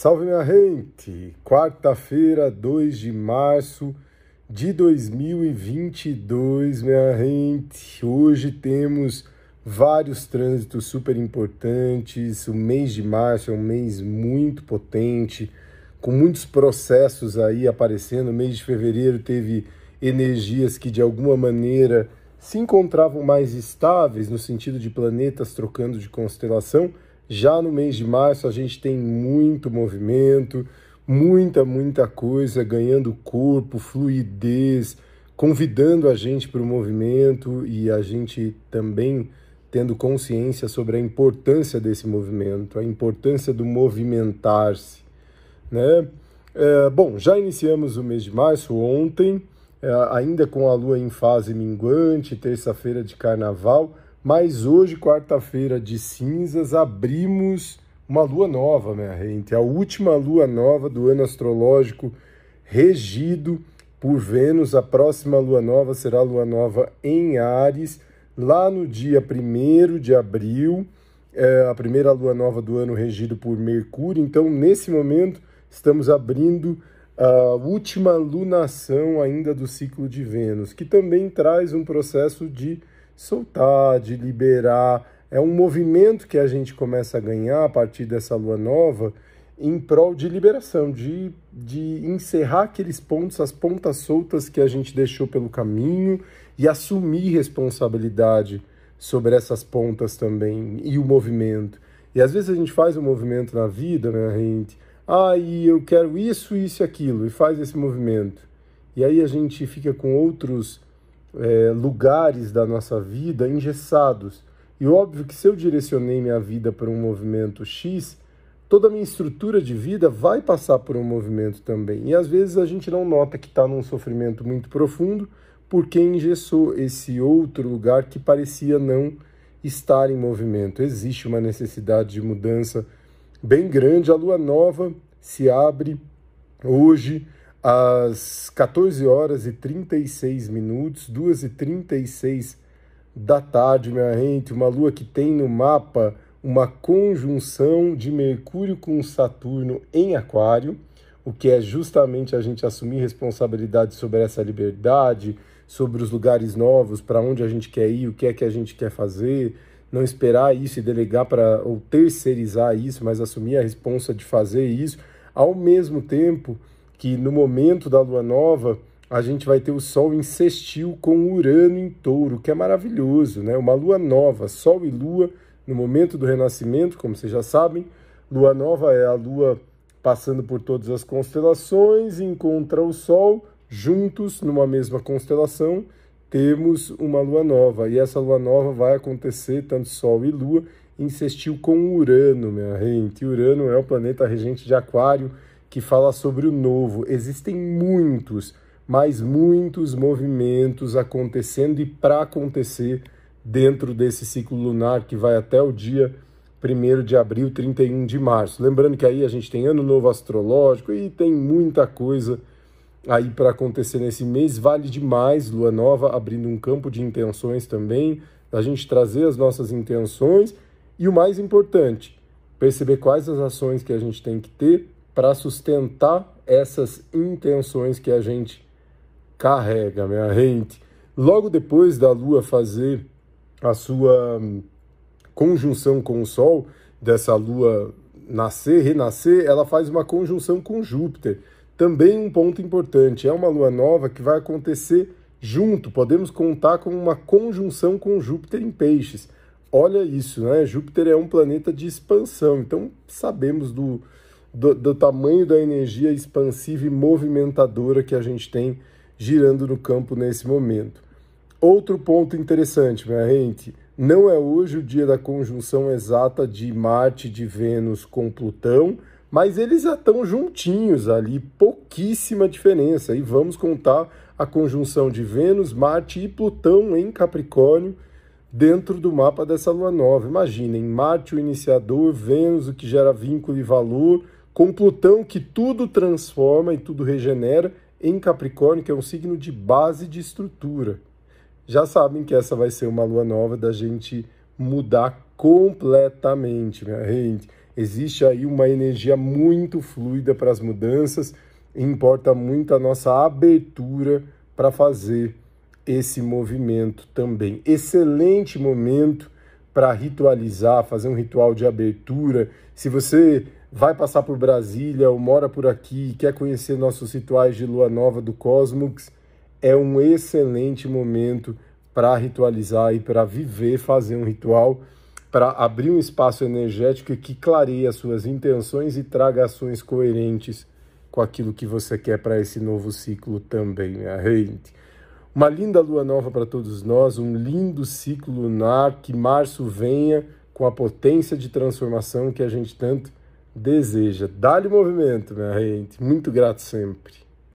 Salve minha gente! Quarta-feira, 2 de março de 2022, minha gente. Hoje temos vários trânsitos super importantes. O mês de março é um mês muito potente, com muitos processos aí aparecendo. O mês de fevereiro teve energias que de alguma maneira se encontravam mais estáveis no sentido de planetas trocando de constelação já no mês de março a gente tem muito movimento, muita, muita coisa ganhando corpo, fluidez, convidando a gente para o movimento e a gente também tendo consciência sobre a importância desse movimento, a importância do movimentar-se, né? É, bom, já iniciamos o mês de março ontem, é, ainda com a lua em fase minguante, terça-feira de carnaval, mas hoje, quarta-feira de cinzas, abrimos uma lua nova, minha gente. A última lua nova do ano astrológico regido por Vênus. A próxima lua nova será a lua nova em Ares, lá no dia 1 de abril. É a primeira lua nova do ano regido por Mercúrio. Então, nesse momento, estamos abrindo a última lunação ainda do ciclo de Vênus, que também traz um processo de soltar, de liberar. É um movimento que a gente começa a ganhar a partir dessa lua nova em prol de liberação, de, de encerrar aqueles pontos, as pontas soltas que a gente deixou pelo caminho e assumir responsabilidade sobre essas pontas também e o movimento. E às vezes a gente faz um movimento na vida, né, gente? Ah, e eu quero isso, isso e aquilo, e faz esse movimento. E aí a gente fica com outros é, lugares da nossa vida engessados. E óbvio que se eu direcionei minha vida para um movimento X, toda a minha estrutura de vida vai passar por um movimento também. E às vezes a gente não nota que está num sofrimento muito profundo porque engessou esse outro lugar que parecia não estar em movimento. Existe uma necessidade de mudança bem grande. A lua nova se abre hoje às 14 horas e 36 minutos, 2 e 36 da tarde, minha gente, uma lua que tem no mapa uma conjunção de Mercúrio com Saturno em Aquário, o que é justamente a gente assumir responsabilidade sobre essa liberdade, sobre os lugares novos, para onde a gente quer ir, o que é que a gente quer fazer, não esperar isso e delegar para ou terceirizar isso, mas assumir a responsa de fazer isso, ao mesmo tempo que no momento da lua nova a gente vai ter o Sol em sextil com Urano em touro, que é maravilhoso, né? Uma lua nova, Sol e Lua no momento do renascimento, como vocês já sabem. Lua nova é a lua passando por todas as constelações, encontra o Sol juntos numa mesma constelação. Temos uma lua nova, e essa lua nova vai acontecer, tanto Sol e Lua, em sextil com Urano, minha gente. Urano é o planeta regente de Aquário que fala sobre o novo. Existem muitos, mas muitos movimentos acontecendo e para acontecer dentro desse ciclo lunar que vai até o dia 1 de abril, 31 de março. Lembrando que aí a gente tem ano novo astrológico e tem muita coisa aí para acontecer nesse mês. Vale demais Lua Nova abrindo um campo de intenções também, a gente trazer as nossas intenções e o mais importante, perceber quais as ações que a gente tem que ter para sustentar essas intenções que a gente carrega, minha gente. Logo depois da Lua fazer a sua hum, conjunção com o Sol, dessa Lua nascer, renascer, ela faz uma conjunção com Júpiter. Também um ponto importante, é uma lua nova que vai acontecer junto, podemos contar com uma conjunção com Júpiter em Peixes. Olha isso, né? Júpiter é um planeta de expansão, então sabemos do, do, do tamanho da energia expansiva e movimentadora que a gente tem girando no campo nesse momento. Outro ponto interessante, minha gente, não é hoje o dia da conjunção exata de Marte, de Vênus com Plutão, mas eles já estão juntinhos ali, pouquíssima diferença. E vamos contar a conjunção de Vênus, Marte e Plutão em Capricórnio dentro do mapa dessa lua nova. Imaginem, Marte o iniciador, Vênus o que gera vínculo e valor, com Plutão que tudo transforma e tudo regenera, em Capricórnio, que é um signo de base de estrutura. Já sabem que essa vai ser uma lua nova da gente mudar completamente, minha gente. existe aí uma energia muito fluida para as mudanças e importa muito a nossa abertura para fazer esse movimento também. Excelente momento para ritualizar, fazer um ritual de abertura. Se você vai passar por Brasília ou mora por aqui e quer conhecer nossos rituais de lua nova do Cosmos, é um excelente momento para ritualizar e para viver, fazer um ritual, para abrir um espaço energético que clareie as suas intenções e traga ações coerentes com aquilo que você quer para esse novo ciclo também, minha gente. Uma linda lua nova para todos nós, um lindo ciclo lunar, que março venha com a potência de transformação que a gente tanto deseja. Dá-lhe movimento, minha gente. Muito grato sempre.